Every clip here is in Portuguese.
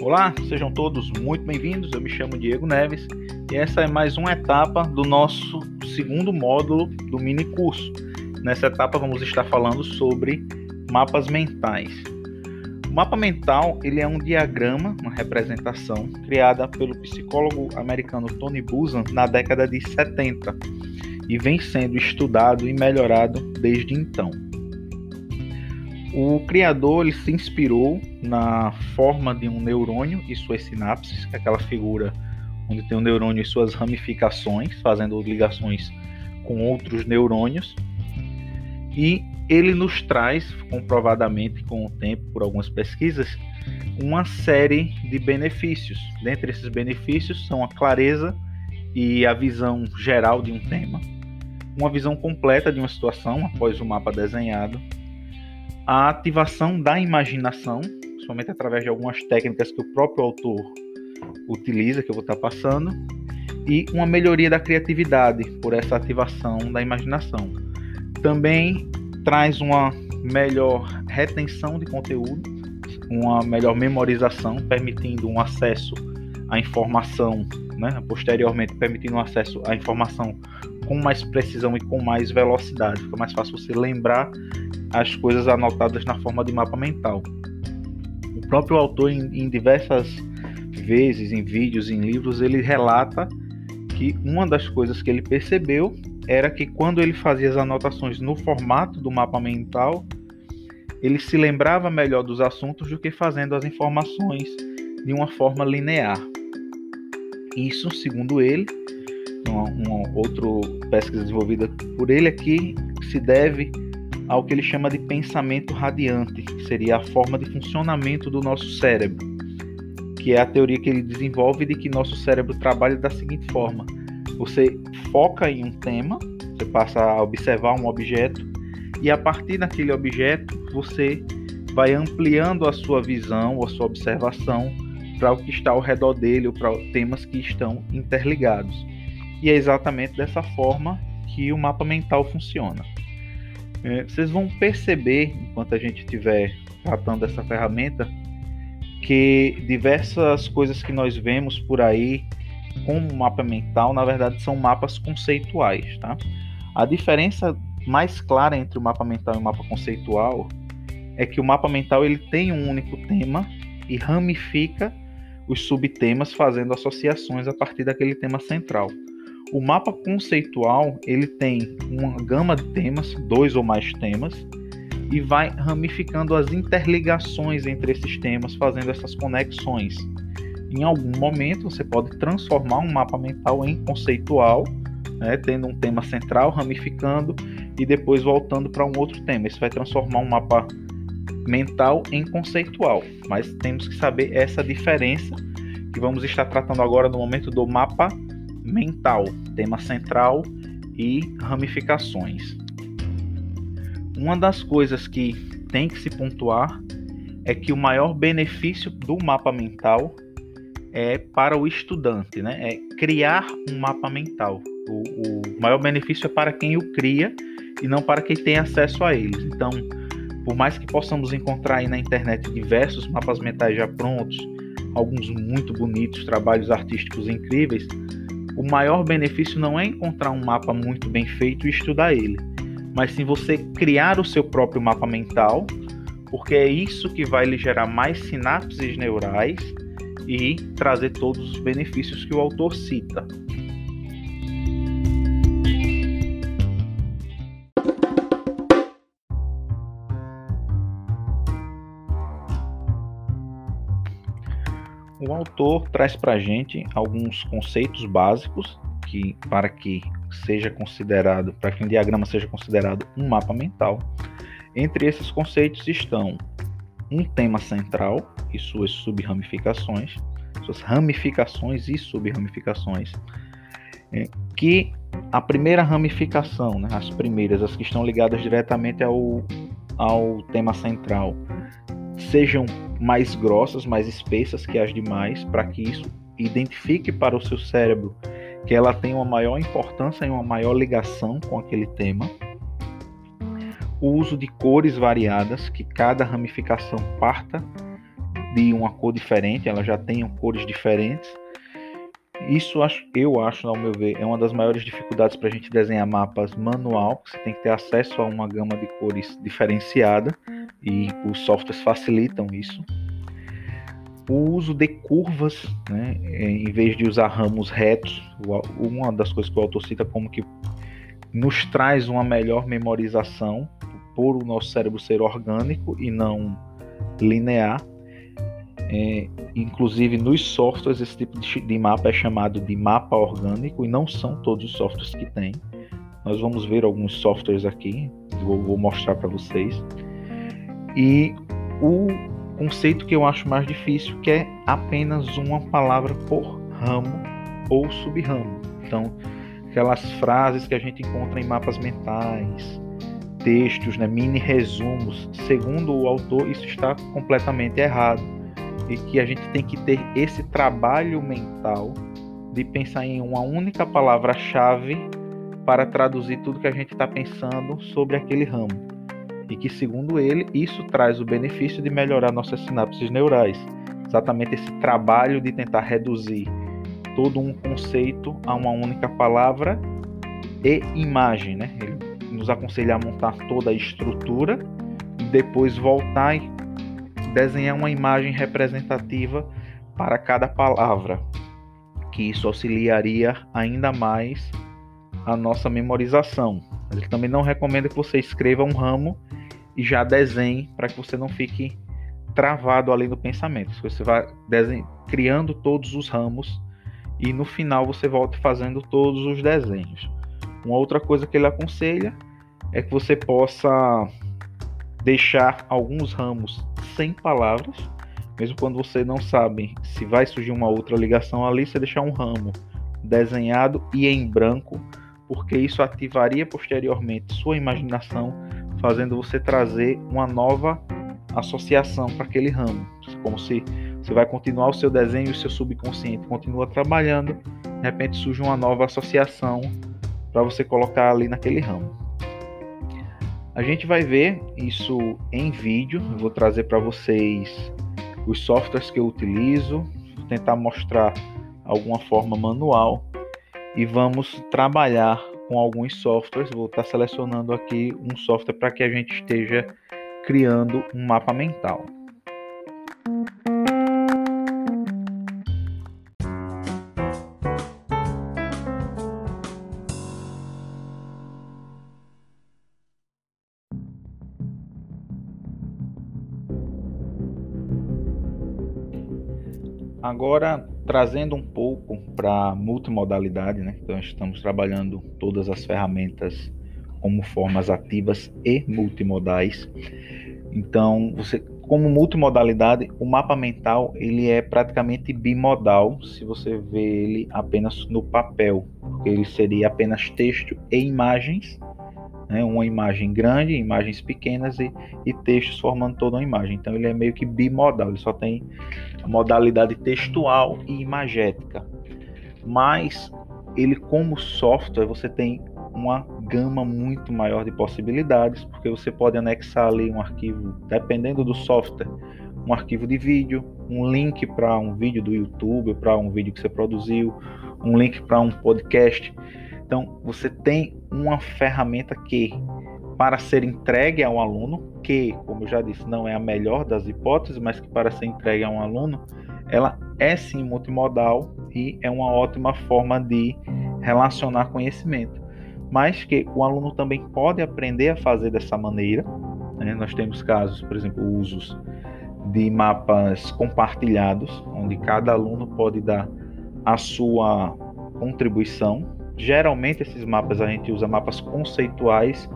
Olá, sejam todos muito bem-vindos. Eu me chamo Diego Neves e essa é mais uma etapa do nosso segundo módulo do mini curso. Nessa etapa vamos estar falando sobre mapas mentais. O mapa mental ele é um diagrama, uma representação criada pelo psicólogo americano Tony Buzan na década de 70 e vem sendo estudado e melhorado desde então. O criador ele se inspirou na forma de um neurônio e suas sinapses, é aquela figura onde tem um neurônio e suas ramificações, fazendo ligações com outros neurônios. E ele nos traz, comprovadamente com o tempo, por algumas pesquisas, uma série de benefícios. Dentre esses benefícios são a clareza e a visão geral de um tema, uma visão completa de uma situação após o mapa desenhado, a ativação da imaginação, principalmente através de algumas técnicas que o próprio autor utiliza, que eu vou estar passando, e uma melhoria da criatividade por essa ativação da imaginação. Também traz uma melhor retenção de conteúdo, uma melhor memorização, permitindo um acesso à informação, né, posteriormente permitindo um acesso à informação com mais precisão e com mais velocidade. Fica mais fácil você lembrar as coisas anotadas na forma de mapa mental. O próprio autor, em, em diversas vezes, em vídeos, em livros, ele relata que uma das coisas que ele percebeu era que quando ele fazia as anotações no formato do mapa mental, ele se lembrava melhor dos assuntos do que fazendo as informações de uma forma linear. Isso, segundo ele, uma, uma outra pesquisa desenvolvida por ele, é que se deve ao que ele chama de pensamento radiante, que seria a forma de funcionamento do nosso cérebro, que é a teoria que ele desenvolve de que nosso cérebro trabalha da seguinte forma: você foca em um tema, você passa a observar um objeto e a partir daquele objeto você vai ampliando a sua visão a sua observação para o que está ao redor dele ou para temas que estão interligados. E é exatamente dessa forma que o mapa mental funciona. É, vocês vão perceber, enquanto a gente estiver tratando dessa ferramenta, que diversas coisas que nós vemos por aí como mapa mental, na verdade, são mapas conceituais. Tá? A diferença mais clara entre o mapa mental e o mapa conceitual é que o mapa mental ele tem um único tema e ramifica os subtemas fazendo associações a partir daquele tema central. O mapa conceitual ele tem uma gama de temas, dois ou mais temas, e vai ramificando as interligações entre esses temas, fazendo essas conexões. Em algum momento você pode transformar um mapa mental em conceitual, né, tendo um tema central, ramificando e depois voltando para um outro tema. Isso vai transformar um mapa mental em conceitual, mas temos que saber essa diferença que vamos estar tratando agora no momento do mapa mental, tema central e ramificações. Uma das coisas que tem que se pontuar é que o maior benefício do mapa mental é para o estudante, né? É criar um mapa mental. O, o maior benefício é para quem o cria e não para quem tem acesso a eles. Então, por mais que possamos encontrar aí na internet diversos mapas mentais já prontos, alguns muito bonitos, trabalhos artísticos incríveis, o maior benefício não é encontrar um mapa muito bem feito e estudar ele, mas sim você criar o seu próprio mapa mental, porque é isso que vai lhe gerar mais sinapses neurais e trazer todos os benefícios que o autor cita. O autor traz para a gente alguns conceitos básicos que para que seja considerado, para que um diagrama seja considerado um mapa mental. Entre esses conceitos estão um tema central e suas subramificações, suas ramificações e subramificações, é, que a primeira ramificação, né, as primeiras, as que estão ligadas diretamente ao, ao tema central, sejam mais grossas, mais espessas que as demais, para que isso identifique para o seu cérebro que ela tem uma maior importância e uma maior ligação com aquele tema. O uso de cores variadas, que cada ramificação parta de uma cor diferente, elas já tenham cores diferentes. Isso eu acho, ao meu ver, é uma das maiores dificuldades para a gente desenhar mapas manual, porque você tem que ter acesso a uma gama de cores diferenciada e os softwares facilitam isso. O uso de curvas, né, em vez de usar ramos retos, uma das coisas que o autor cita como que nos traz uma melhor memorização por o nosso cérebro ser orgânico e não linear. É, inclusive nos softwares esse tipo de, mapa é chamado de mapa orgânico e não são todos os softwares que tem. Nós vamos ver alguns softwares aqui, vou, vou mostrar para vocês. E o conceito que eu acho mais difícil que é apenas uma palavra por ramo ou subramo. Então, aquelas frases que a gente encontra em mapas mentais, textos, né, mini resumos. Segundo o autor, isso está completamente errado e que a gente tem que ter esse trabalho mental de pensar em uma única palavra-chave para traduzir tudo que a gente está pensando sobre aquele ramo. E que, segundo ele, isso traz o benefício de melhorar nossas sinapses neurais. Exatamente esse trabalho de tentar reduzir todo um conceito a uma única palavra e imagem, né? Ele nos aconselha a montar toda a estrutura e depois voltar e desenhar uma imagem representativa para cada palavra, que isso auxiliaria ainda mais a nossa memorização. Ele também não recomenda que você escreva um ramo e já desenhe para que você não fique travado ali no pensamento. Você vai criando todos os ramos e no final você volta fazendo todos os desenhos. Uma outra coisa que ele aconselha é que você possa deixar alguns ramos sem palavras, mesmo quando você não sabe se vai surgir uma outra ligação ali, você deixar um ramo desenhado e em branco, porque isso ativaria posteriormente sua imaginação, fazendo você trazer uma nova associação para aquele ramo, como se você vai continuar o seu desenho e o seu subconsciente continua trabalhando, de repente surge uma nova associação para você colocar ali naquele ramo. A gente vai ver isso em vídeo. Eu vou trazer para vocês os softwares que eu utilizo, tentar mostrar alguma forma manual e vamos trabalhar com alguns softwares. Vou estar selecionando aqui um software para que a gente esteja criando um mapa mental. Agora, trazendo um pouco para multimodalidade, né? Então, estamos trabalhando todas as ferramentas como formas ativas e multimodais. Então, você, como multimodalidade, o mapa mental ele é praticamente bimodal, se você vê ele apenas no papel, porque ele seria apenas texto e imagens, né? uma imagem grande, imagens pequenas e, e textos formando toda uma imagem. Então, ele é meio que bimodal, ele só tem modalidade textual e imagética. Mas ele como software você tem uma gama muito maior de possibilidades, porque você pode anexar ali um arquivo, dependendo do software, um arquivo de vídeo, um link para um vídeo do YouTube, para um vídeo que você produziu, um link para um podcast. Então, você tem uma ferramenta que para ser entregue a um aluno, que, como eu já disse, não é a melhor das hipóteses, mas que para ser entregue a um aluno, ela é sim multimodal e é uma ótima forma de relacionar conhecimento. Mas que o aluno também pode aprender a fazer dessa maneira. Né? Nós temos casos, por exemplo, usos de mapas compartilhados, onde cada aluno pode dar a sua contribuição. Geralmente esses mapas a gente usa mapas conceituais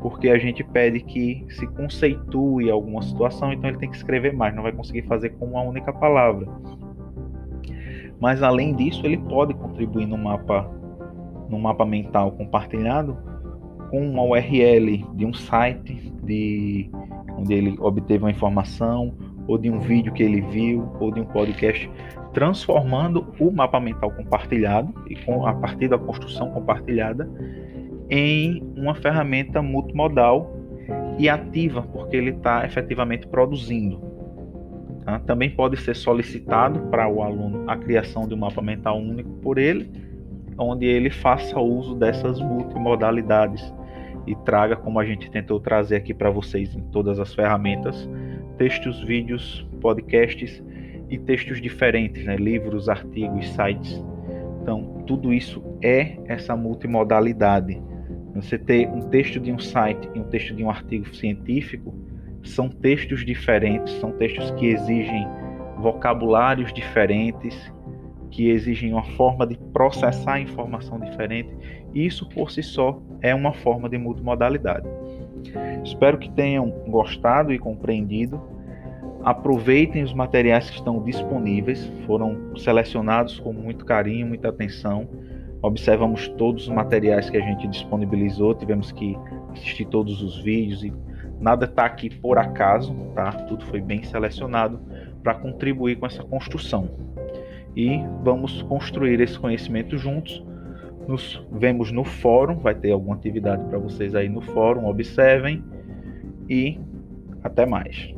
porque a gente pede que se conceitue alguma situação, então ele tem que escrever mais, não vai conseguir fazer com uma única palavra. Mas além disso, ele pode contribuir no mapa, no mapa mental compartilhado com uma URL de um site de onde ele obteve uma informação, ou de um vídeo que ele viu, ou de um podcast, transformando o mapa mental compartilhado e com a partir da construção compartilhada em uma ferramenta multimodal e ativa, porque ele está efetivamente produzindo. Tá? Também pode ser solicitado para o aluno a criação de um mapa mental único por ele, onde ele faça uso dessas multimodalidades e traga, como a gente tentou trazer aqui para vocês em todas as ferramentas, textos, vídeos, podcasts e textos diferentes, né? livros, artigos, sites. Então, tudo isso é essa multimodalidade. Você ter um texto de um site e um texto de um artigo científico são textos diferentes, são textos que exigem vocabulários diferentes, que exigem uma forma de processar a informação diferente. Isso por si só é uma forma de multimodalidade. Espero que tenham gostado e compreendido. Aproveitem os materiais que estão disponíveis, foram selecionados com muito carinho, muita atenção. Observamos todos os materiais que a gente disponibilizou, tivemos que assistir todos os vídeos e nada está aqui por acaso, tá? Tudo foi bem selecionado para contribuir com essa construção. E vamos construir esse conhecimento juntos. Nos vemos no fórum, vai ter alguma atividade para vocês aí no fórum, observem e até mais.